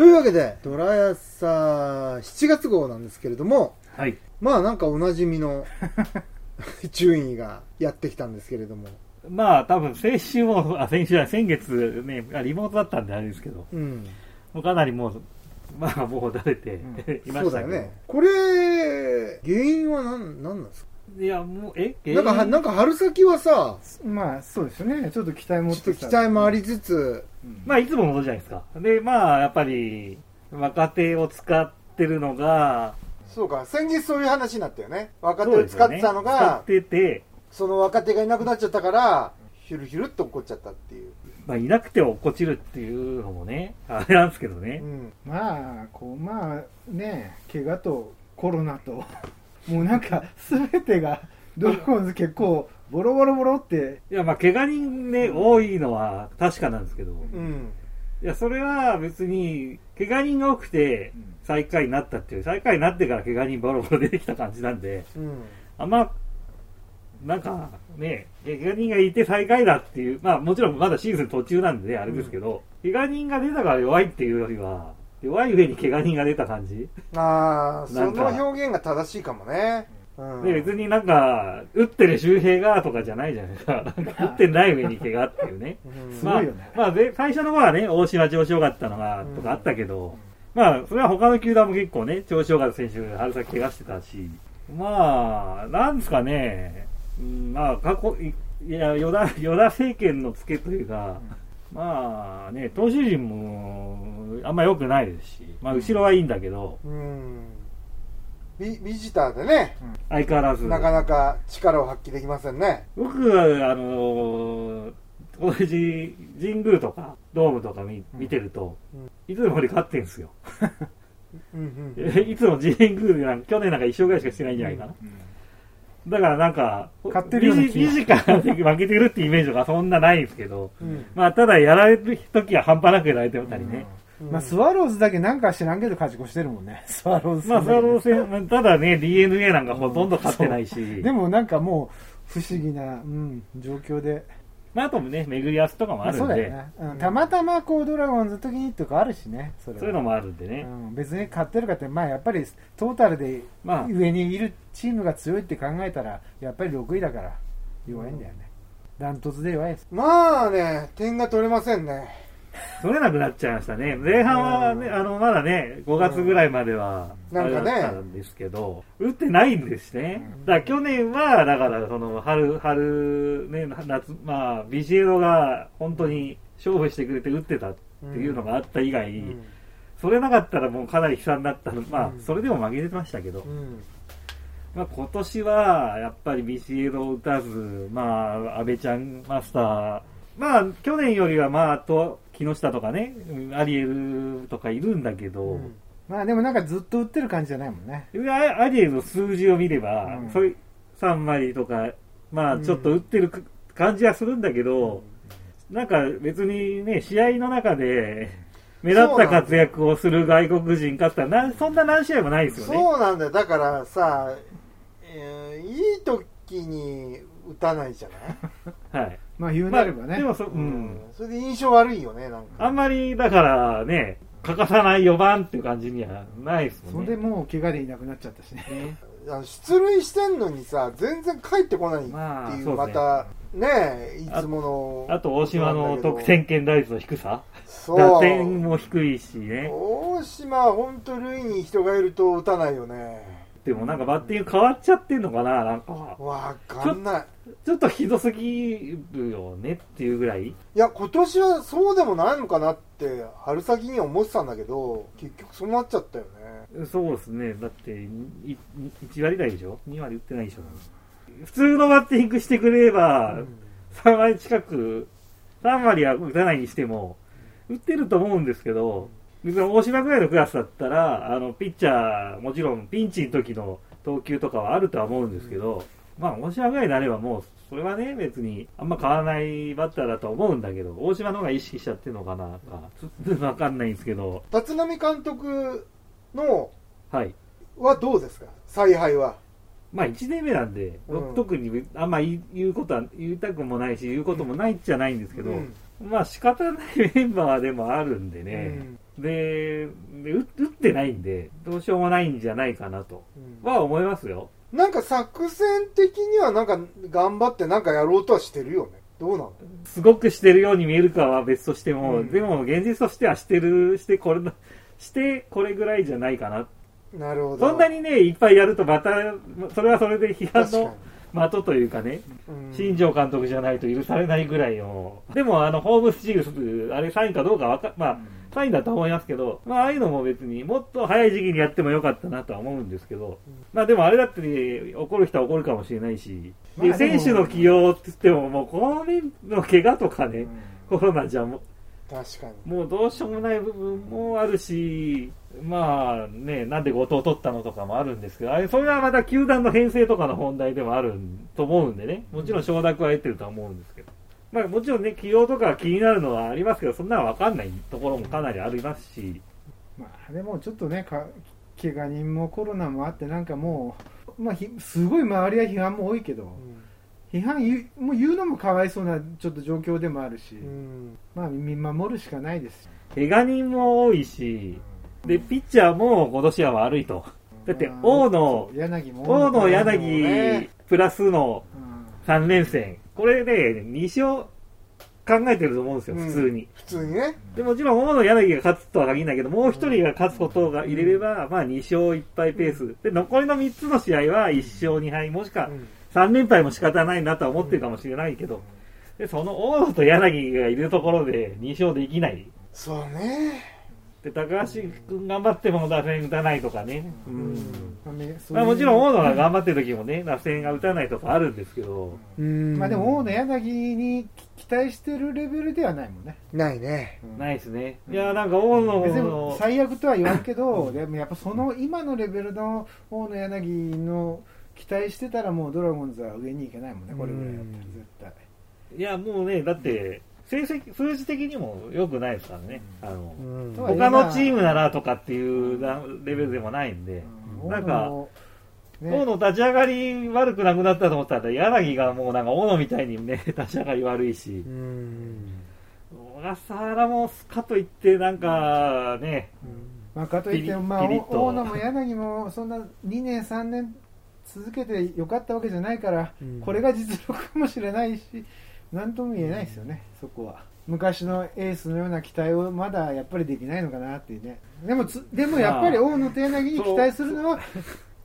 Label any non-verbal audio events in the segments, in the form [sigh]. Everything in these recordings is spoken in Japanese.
というわけで、ドラヤサ7月号なんですけれども、はい。まあなんかおなじみの [laughs] 順位がやってきたんですけれども、まあ、多分先週も、あ、先週じゃない、先月ね、あリモートだったんであれですけど、うん。もうかなりもう、まあ、もう慣れて、[laughs] いましたけど。そうだよね。これ、原因は何、何なんですか？いや、もう、え？[laughs] なんかは、なんか春先はさ、まあそうですよねちょっと期待持っちょっとて期待もありつつ、まあ、いつものことじゃないですか。で、まあ、やっぱり、若手を使ってるのが、そうか、先日そういう話になったよね。若手を使ってたの使がっ、てて、その若手がいなくなっちゃったから、ヒュルヒュルっと怒っちゃったっていう。まあ、いなくて落っこちるっていうのもね、あれなんですけどねう。ん。まあこうまあね怪我とコロナともうなんか全てがドラゴンズ結構ボロボロボロっていや、まあ、怪我人ね、多いのは確かなんですけど、うん。いや、それは別に、怪我人が多くて、最下位になったっていう、最下位になってから怪我人ボロボロ出てきた感じなんで、うん。あんま、なんかね、怪我人がいて最下位だっていう、まあもちろんまだシーズン途中なんでね、あれですけど、怪我人が出たから弱いっていうよりは、弱い上に怪我人が出た感じ、ああ、そなんか。の表現が正しいかもね。うん。で、別になんか、打ってる周平がとかじゃないじゃないですか。なんか打ってない上に怪我っていうね。うん。すごいよね。まあ、まあで、最初の方はね、大島調子良かったのが、とかあったけど、まあ、それは他の球団も結構ね、調子良かった選手、春先怪我してたし、まあ、なんですかね、うんまあ、過去、いいや、与田、与田政権の付けというか、まあね、投手陣も、あんま良くないですし、まあ、後ろはいいんだけど、うん。ビビジターでね、相変わらず。なかなか力を発揮できませんね。僕は、あの同じ神宮とかドームとか見見てると、うんいつもより勝ってんすよ。うんうん。[laughs] いつも神宮でなんか去年なんか一勝ぐらいしかしてないんじゃないかな。だからなんか、勝ってるよから負けてるってイメージがそんなないんですけど、うんまあただやられる時は半端なくやられてたりね。うんまあスワローズだけなんか知らんけど勝ち越してるもんね。[laughs] スワローズまあスワローズ戦、ただね、DNA なんかほとんど勝ってないし、でもなんかもう不思議な、うん、状況で。まああともね、巡り合わせとかもあるんで、そうだよね、うん、たまたまこうドラゴンズの時にとかあるしねそそういうのもあるんでね。うん、別に勝ってるかって、まあ、やっぱりトータルでまあ。上にいるチームが強いって考えたらやっぱり6位だから弱いんだよね。ダントツで弱いです。まあね、点が取れませんね。取れなくなっちゃいましたね。前半はね、うん。あの、まだね、5月ぐらいまでは、なんかね。んですけど、打ってないんですね。うん。だから去年は、だから、その、春、春、ね、夏、まあ、ビシエドが本当に勝負してくれて打ってたっていうのがあった以外、うん。それなかったらもうかなり悲惨だったの。まあう、ん。それでも負けてましたけど。う、ん。まあ今年は、やっぱりビシエドを打たず、まあ、安倍ちゃんマスター、まあ、去年よりは、まあ、あと、木下とかね、うんアリエルとかいるんだけど、うん。まあでもなんかずっと打ってる感じじゃないもんね。アアリエルの数字を見れば、うん。そういう3割とか、まあ、うん。ちょっと打ってるか感じはするんだけど、なんか別にね、試合の中で、目立った活躍をする外国人かったらなそんな何試合もないですよね。そうなんだよ。だからさ、えーいい時に打たないじゃない？[laughs] はい。まあ言うまあ、なればね、でもそ、ううんん。それで印象悪いよね、なんか。あんまり、だからね、欠かさない4番っていう感じにはないですそもんね。れでもう怪我でいなくなっちゃったしね出塁してんのにさ、全然帰ってこないっていう、まあまた、ねいつもの。あと、大島の得点圏打率の低さ。そう。打点も低いしね。大島は本当塁に人がいると打たないよね。でもなんかバッティング変わっちゃってんのかななんか。わかんない。ちょっとひどすぎるよねっていうぐらい。いや、今年はそうでもないのかなって、春先には思ってたんだけど、結局そうなっちゃったよね。そうですね。だって、い1割台でしょ ?2 割打ってないでしょ？普通のバッティングしてくれれば、3割近く、3割は打たないにしても、打ってると思うんですけど、別に大島ぐらいのクラスだったら、あの、ピッチャー、もちろんピンチの時の投球とかはあるとは思うんですけど、まあ、大島ぐらいになればもう、それはね、別にあんま変わらないバッターだとは思うんだけど、大島の方が意識しちゃってるのかな、か、ちょっとわかんないんですけど、立浪監督のはい。はどうですか？采配は。まあ1年目なんで、うん。特にあんま言うことは言いたくもないし、言うこともないっちゃないんですけど、うん。まあ仕方ないメンバーでもあるんでね、でで打打ってないんでどうしようもないんじゃないかなと。うん。は思いますよ。なんか作戦的にはなんか頑張ってなんかやろうとはしてるよね。どうなの？すごくしてるように見えるかは別としても、うん。でも現実としてはしてるしてこれ [laughs] してこれぐらいじゃないかな。なるほど。そんなにねいっぱいやるとまたそれはそれで批判の的というかねうん。新庄監督じゃないと許されないぐらいの。でもあのホームスチールあれサインかどうかわかまあサインだと思いますけど、まあ、ああいうのも別にもっと早い時期にやってもよかったなとは思うんですけど、まあでもあれだって、ね、怒る人は怒るかもしれないし、でまあでも選手の起用って言っても、もうこれの怪我とかね、コロナじゃもう確かに。もうどうしようもない部分もあるし、まあね、なんで後藤取ったのとかもあるんですけど、あれ、それはまた球団の編成とかの問題でもあると思うんでね、もちろん承諾は得てるとは思うんですけど。まあもちろんね、起用とか気になるのはありますけど、そんなのわかんないところもかなりありますし、まあ、でもちょっとねか怪我人もコロナもあってなんかもう、まあ、ひすごい周りは批判も多いけど、批判言うもう言うのもかわいそうなちょっと状況でもあるし、うん。まあ見守るしかないです。怪我人も多いし、で、ピッチャーも今年は悪いと。だって、大野大野、ね柳、プラスのうん。3連戦。これで、2勝考えてると思うんですよ、うん普通に。普通にね。でもちろん、大野、柳が勝つとは限らないけど、もう一人が勝つことが入れれば、まあ2勝1敗ペース。で、残りの3つの試合は1勝2敗、もしくはうん3連敗も仕方ないなとは思ってるかもしれないけど、で、その大野と柳がいるところで2勝できない。そうね。で、高橋君頑張っても打線打たないとかね。うん。まあもちろん大野が頑張ってる時もね、[laughs] 打線が打たないとかあるんですけど、うんまあでも大野柳に期待してるレベルではないもんね、ないね。うんないですね。いや、なんか大野の、最悪とは言わんけど、[laughs] でもやっぱその今のレベルの大野柳の期待してたらもうドラゴンズは上に行けないもんね、これぐらいだったら絶対。いや、もうね、だって、成績、数字的にも良くないですからね。あの他のチームならとかっていうレベルでもないんで、うん。なんか、大野大野立ち上がり悪くなくなったと思ったら、柳がもうなんか大野みたいにね、[laughs] 立ち上がり悪いし。う、ん小笠原もかといってなんかね、まあ、かといってまあ、大野も柳もそんな2年、3年続けてよかったわけじゃないから、うん。これが実力かもしれないし、なんとも言えないですよね、そこは。昔のエースのような期待をまだやっぱりできないのかなっていうね。でもつ、でもやっぱり大野と柳に期待するのは、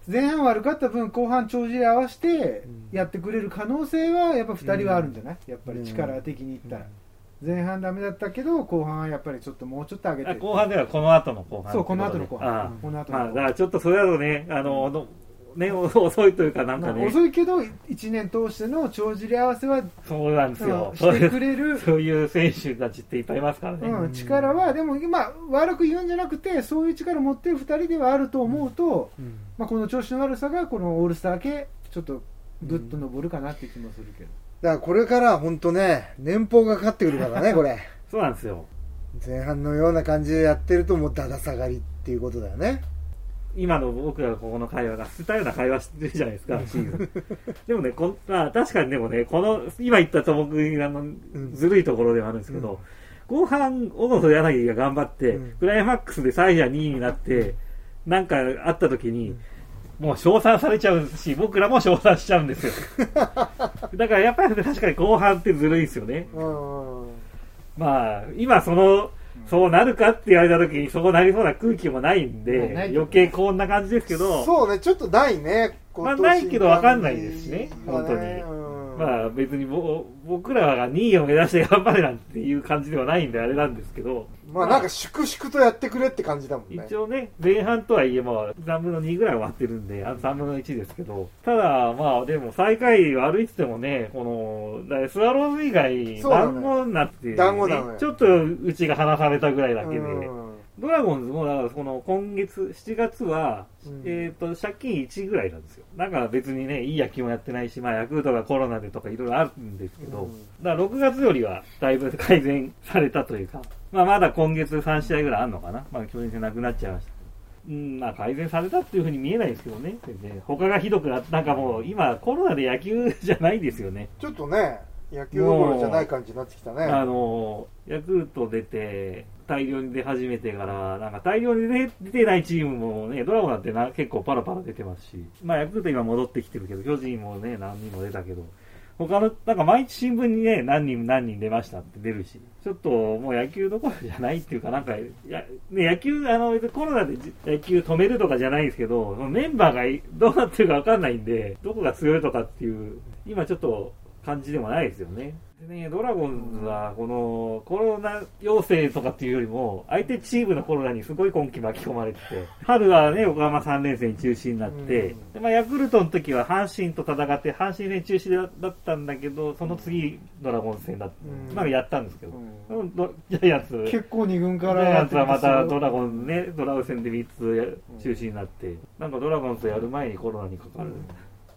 前半悪かった分、後半帳尻合わせてやってくれる可能性は、やっぱ2人はあるんじゃない、やっぱり力的に言ったら。前半ダメだったけど、後半はやっぱりちょっともうちょっと上げて。後半ではこの後の後半。そう、この後の後ああ半。この後まあ、の後半だからちょっとそれだとね、あの、のね、[laughs] 遅いというかなんまあかね、遅いけど、1年通しての帳尻合わせは、そうなんですよ。してくれる、[laughs] そういう選手たちっていっぱいいますからね。うん、力は、でも今、悪く言うんじゃなくて、そういう力を持ってる2人ではあると思うと、うんまあ、この調子の悪さが、このオールスター系、ちょっとぐっと上るかなって気もするけど。だからこれから本当ね、年俸がかかってくるからね、これ。[laughs] そうなんですよ。前半のような感じでやってるともうだだ下がりっていうことだよね。今の僕らここの会話が捨てたような会話してるじゃないですか、シーズン。でもね、こんまあ、確かにでもね、この、今言ったと僕あの、ずるいところではあるんですけど、後半、小野と柳が頑張って、うんクライマックスでサイヤ2位になって、なんかあった時に、もう称賛されちゃうし、僕らも称賛しちゃうんですよ。[laughs] だからやっぱり確かに後半ってずるいですよね。うん。まあ、今その、そうなるかって言われた時にそうなりそうな空気もないんで、余計こんな感じですけど、そうね、ちょっとないね。まあ今年ないけどわかんないですしねね。本うんまあ別にぼ僕らが2位を目指して頑張れなんていう感じではないんであれなんですけど、まあなんか粛々とやってくれって感じだもんね。一応ね、前半とはいえまあ3分の2ぐらい終わってるんで、あと3分の1ですけど、ただまあでも最下位悪いっててもね、この、スワローズ以外、団子になって、ね、団子なのよちょっとうちが離されたぐらいだけで、うんドラゴンズも、だからこの今月、7月は、うんえっ、と、借金1ぐらいなんですよ。だから別にね、いい野球もやってないし、まあ、ヤクルトがコロナでとかいろいろあるんですけど、うんだから6月よりはだいぶ改善されたというか、まあ、まだ今月3試合ぐらいあるのかな。まあ、去年戦なくなっちゃいました。うん、まあ、改善されたっていうふうに見えないですけどね。他がひどくなっなんかもう、今、コロナで野球じゃないですよね。ちょっとね、野球どころじゃない感じになってきたね。あの、ヤクルト出て、大量に出始めてから、なんか大量に出出てないチームもね、ドラゴンだってな結構パラパラ出てますし、まあヤクルト今戻ってきてるけど、巨人もね、何人も出たけど、他の、なんか毎日新聞にね、何人何人出ましたって出るし、ちょっともう野球どころじゃないっていうか、なんか、やね、野球、あの、コロナで野球止めるとかじゃないんですけど、メンバーがどうなってるかわかんないんで、どこが強いとかっていう、今ちょっと感じでもないですよね。でね、ドラゴンズは、この、コロナ陽性とかっていうよりも、相手チームのコロナにすごい今季巻き込まれてて、春はね、横浜3連戦中止になって、でまあ、ヤクルトの時は阪神と戦って、阪神戦中止だったんだけど、その次、ドラゴンズ戦だって、うん。まあやったんですけど、ジャイアンツ、結構二軍ジャイからアンツはまたドラゴンズね、ドラゴンズ戦で3つ中止になって、なんかドラゴンズやる前にコロナにかかる。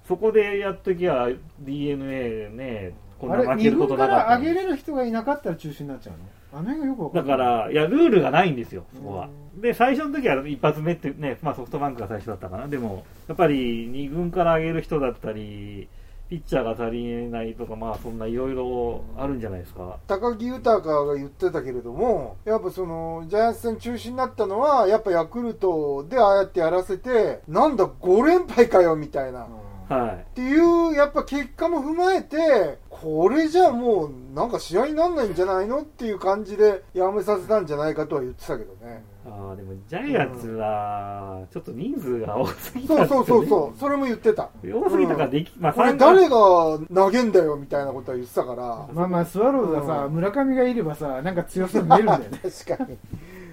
そこでやっときゃ DNA ね、こんな負けることなからったのに。上げれる人がいなかったら中止になっちゃうの？あの辺がよくわかだから、いや、ルールがないんですよ、そこは。で、最初の時は一発目ってね、まあソフトバンクが最初だったかな。でも、やっぱり2軍から上げる人だったり、ピッチャーが足りないとか、まあそんないろいろあるんじゃないですか。高木豊が言ってたけれどもやっぱそのジャイアンツ戦中止になったのはやっぱヤクルトでああやってやらせてなんだ5連敗かよみたいな、っはい。ていうやっぱ結果も踏まえてこれじゃもうなんか試合になんないんじゃないのっていう感じでやめさせたんじゃないかとは言ってたけどね。ああ、でもジャイアンツは、ちょっと人数が多すぎたそうそうそうう。そう。それも言ってた。多すぎたからでき、まあこれ三誰が投げんだよみたいなことは言ってたから。まあまあスワローズはさ、うん村上がいればさなんか強そうに見えるんだよね。[laughs] 確かに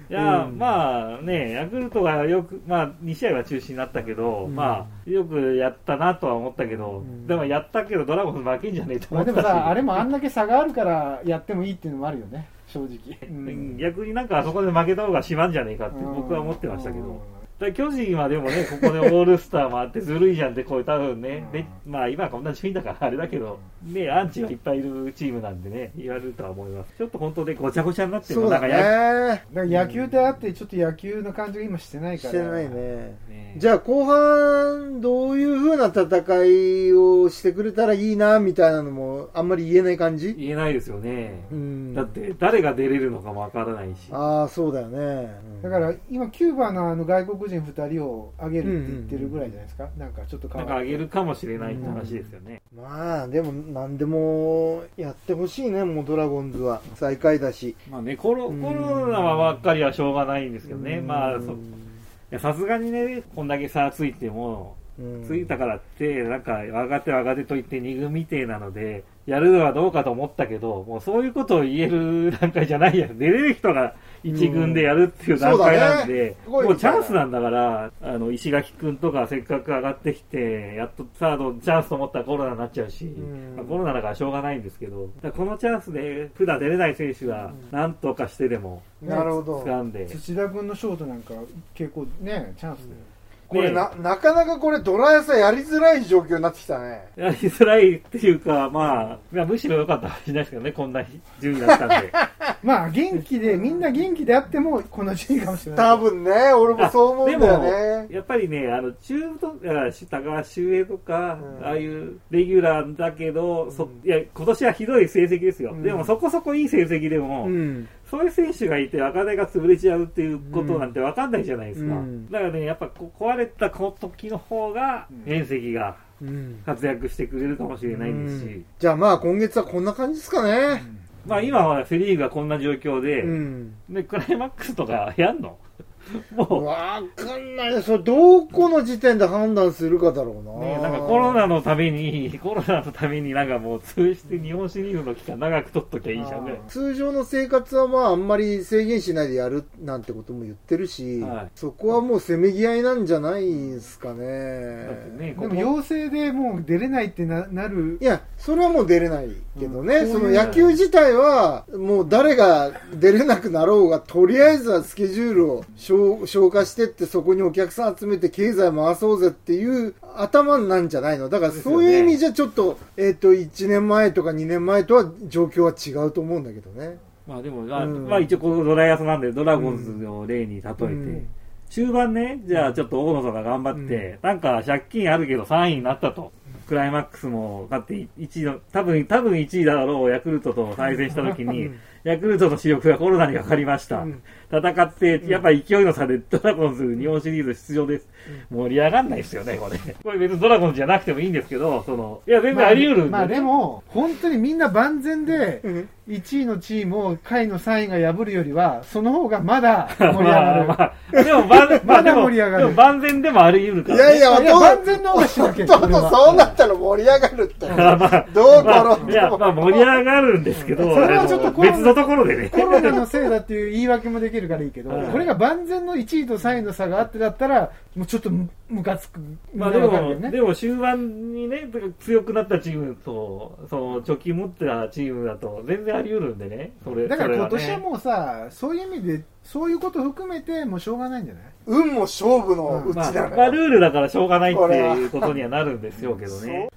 いや、うん。まあね、ヤクルトがよく、まあ2試合は中止になったけど、うん。まあよくやったなとは思ったけど、ん。でもやったけどドラゴンズ負けんじゃねえと思ったし。もさあれもあんだけ差があるからやってもいいっていうのもあるよね正直、うん。逆になんかあそこで負けた方がしまんじゃねえかって僕は思ってましたけど。だ巨人はでもね、ここでオールスターもあってずるいじゃんって、こう多分ね、でまあ今はこんな順位だからあれだけど、ね、アンチがいっぱいいるチームなんでね、言われるとは思います。ちょっと本当でごちゃごちゃになってるそうだなんかやねだから野球であってちょっと野球の感じが今してないから。してないね。ねじゃあ後半どういう風な戦いをしてくれたらいいなみたいなのもあんまり言えない感じ？言えないですよね。うん。だって誰が出れるのかもわからないし。ああそうだよね。だから今キューバのあの外国人2人を挙げるって言ってるぐらいじゃないですか、なんかちょっと変わなんか上げるかもしれないって話ですよね。まあでも何でもやってほしいねもうドラゴンズは。最下位だし。まあね、コロうん。コロナはばっかりはしょうがないんですけどね。うん。まあ、さすがにね、こんだけ差ついても、うん。ついたからって、なんか、若手若手と言って二軍みてえなので、やるのはどうかと思ったけど、もうそういうことを言える段階じゃないやん。出れる人が一軍でやるっていう段階なんで、そうだね。もうチャンスなんだから、あの、石垣くんとかせっかく上がってきて、やっとサードチャンスと思ったらコロナになっちゃうし、ん。まあコロナだからしょうがないんですけど、このチャンスで普段出れない選手は、なんとかしてでもなるほど。掴んで、土田君のショートなんか結構ねチャンスで、これななかなかこれドラヤさやりづらい状況になってきたね。やりづらいっていうか、まあ、いやむしろ良かったかもしれないですけどね、こんな順位だったんで。[laughs] まあ元気でみんな元気であってもこの順位かもしれない。多分ね俺もそう思うんだよね。やっぱりね、あの、中途、あ高橋周平とか、うん。ああいうレギュラーだけど、そいや、今年はひどい成績ですよ。うん。でもそこそこいい成績でも、うんそういう選手がいて、赤手が潰れちゃうっていうことなんて分かんないじゃないですか。うん。だからね、やっぱこう壊れた時の方が、うん。面積がうん活躍してくれるかもしれないですし、うん。じゃあまあ今月はこんな感じですかね。まあ今はセリーグがこんな状況で、うん。で、クライマックスとかやんの？もう、わかんない。それどこの時点で判断するかだろうな。ね、なんかコロナのために、コロナのためになんかもう通じて日本シリーズの期間長く取っときゃいいじゃんね。通常の生活はまああんまり制限しないでやるなんてことも言ってるし、はい。そこはもうせめぎ合いなんじゃないですかね。ね、でここ。も陽性でもう出れないってななる。いや、それはもう出れないけどね、うんその野球自体は、もう誰が出れなくなろうが、とりあえずはスケジュールを消消化してって、そこにお客さん集めて経済回そうぜっていう頭なんじゃないの？だからそういう意味じゃちょっと、えっ、と、1年前とか2年前とは状況は違うと思うんだけどね。まあでも、まあうん。まあ一応このドライアスなんでドラゴンズを例に例えて、うん。中盤ね、じゃあちょっと大野さんが頑張って、なんか借金あるけど3位になったと。クライマックスも勝って1位の、多分、多分1位だろうヤクルトと対戦した時に、ヤクルトの主力がコロナにかかりました。うん戦って、やっぱ勢いの差で [laughs] ドラゴンズ日本シリーズ出場です。盛り上がんないですよね、これ。これ別にドラゴンズじゃなくてもいいんですけど、その、いや、全然あり得るんで、まあ、まあでも、本当にみんな万全でうん1位のチームを下位の3位が破るよりは、その方がまだ盛り上がる。[laughs] まあ、まあ、でも、万、[laughs] まあまでも、だ盛り上がるでも万全でもあり得るから、いやいや、いや弟万全の方がしなきゃいけない弟そうなったら盛り上がるって。まあまあ、どうまあ、いや、転んでも。まあ盛り上がるんですけど、それはちょっと別のところでね。コロナのせいだっていう言い訳もできるからいいけど、はいこれが万全の1位と3位の差があってだったら、もうちょっとむムカつく。まあでも、ねでも終盤にね、強くなったチームと、その、貯金持ってたチームだと、全然あり得るんでね、それ。だから今年はもうさ、そういう意味で、そういうこと含めて、もうしょうがないんじゃない？運も勝負のうちまあ、だかまあ、ら。ルールだからしょうがないっていうことにはなるんですよけどね。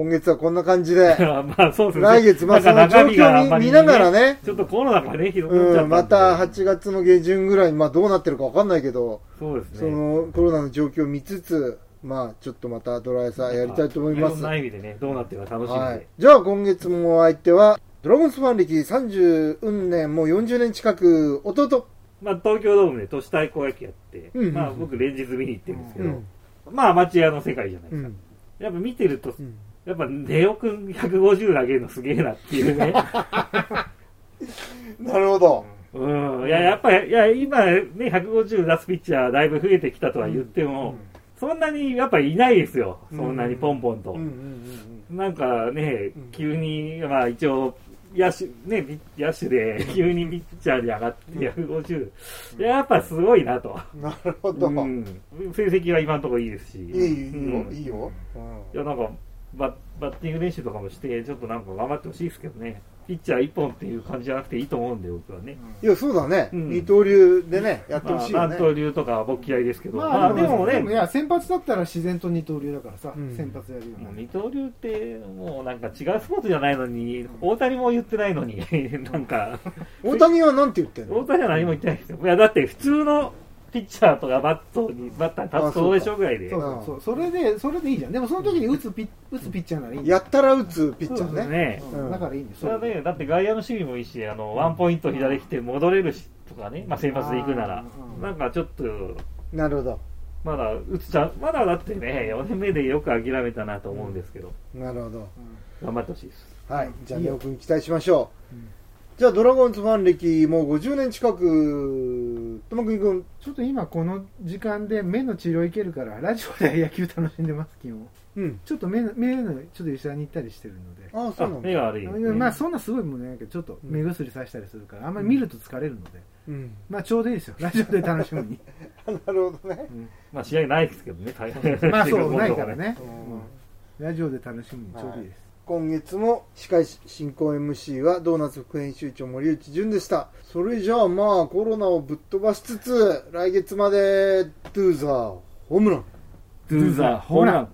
今月はこんな感じで、[laughs] まあそうですね。来月、まあその状況を見ながらね、ちょっとコロナがね、ひどくなっちゃったまた8月の下旬ぐらいに、まあどうなってるかわかんないけど、そそうですね。のコロナの状況を見つつ、まあちょっとまたドライサーやりたいと思います。ろんな意味でね、どうなってるか楽しみで。はい。じゃあ今月もお相手は、ドラゴンズファン歴30年、もう40年近く、弟。まあ東京ドームで都市対抗野球やって、うんうんうんまあ僕連日見に行ってるんですけど、うん。まあアマチュアの世界じゃないですか。うん。やっぱ見てると、うんやっぱネオくん150投げるのすげえなっていうね。[laughs] なるほど。うん。いや、やっぱ、いや、今ね、150出すピッチャーだいぶ増えてきたとは言っても、そんなにやっぱいないですよ。そんなにポンポンと。なんかねうん、急に、まあ一応、野手、ね、野手で急にピッチャーに上がって150。いややっぱすごいなと。うん。なるほど。うん。成績は今のところいいですし。いい、よう、んいいよ。いや、なんかバ、バッティング練習とかもして、ちょっとなんか頑張ってほしいですけどね。ピッチャー一本っていう感じじゃなくていいと思うんで、僕はね。いや、そうだね。うん二刀流でね、やってまあ、ほしいよね。南東流とかは僕嫌いですけど、ままあ、あ、でもね、いや、先発だったら自然と二刀流だからさ、うん先発やるような。もう二刀流って、もうなんか違うスポーツじゃないのに、大谷も言ってないのに、[laughs] なんか、大谷はなんて言ってんの？大谷は何も言ってないですよ。いや、だって普通のピッチャーとかバットに、バッターに立つとどうでしょうぐらいで。そうそうそう、それで、それでいいじゃん。でもその時に打つピッ打つピッチャーならいいんだよやったら打つピッチャーね。ね。うんだからいいんですそれはね、だって外野の守備もいいし、あの、ワンポイント左来て戻れるし、とかね、まあ先発で行くならうん、なんかちょっと、なるほど。まだ打つちゃう、まだだってね、4年目でよく諦めたなと思うんですけど、なるほど。頑張ってほしいです。はい。じゃあ、ネオ君期待しましょう。うんじゃあ、ドラゴンズファン歴もう50年近く、ともくん君。ちょっと今この時間で目の治療いけるから、ラジオで野球楽しんでます、基本。うん。ちょっと目の、目の、ちょっと医者に行ったりしてるので。ああ、そあうなんだ。目が悪い、ね。まあそんなすごいもんねないけど、ちょっと目薬さしたりするから、あんまり見ると疲れるので、うん。まあちょうどいいですよ、ラジオで楽しむに。[laughs] なるほどね。まあ試合ないですけどね、大変まあそう、[laughs] ないから。ね。うんうんラジオで楽しむにちょうどいいです。今月も司会進行 MC はドーナツ副編集長森内淳でした。それじゃあまあコロナをぶっ飛ばしつつ、来月まで、トゥーザーホームラン。ドゥーザー、ホームラン。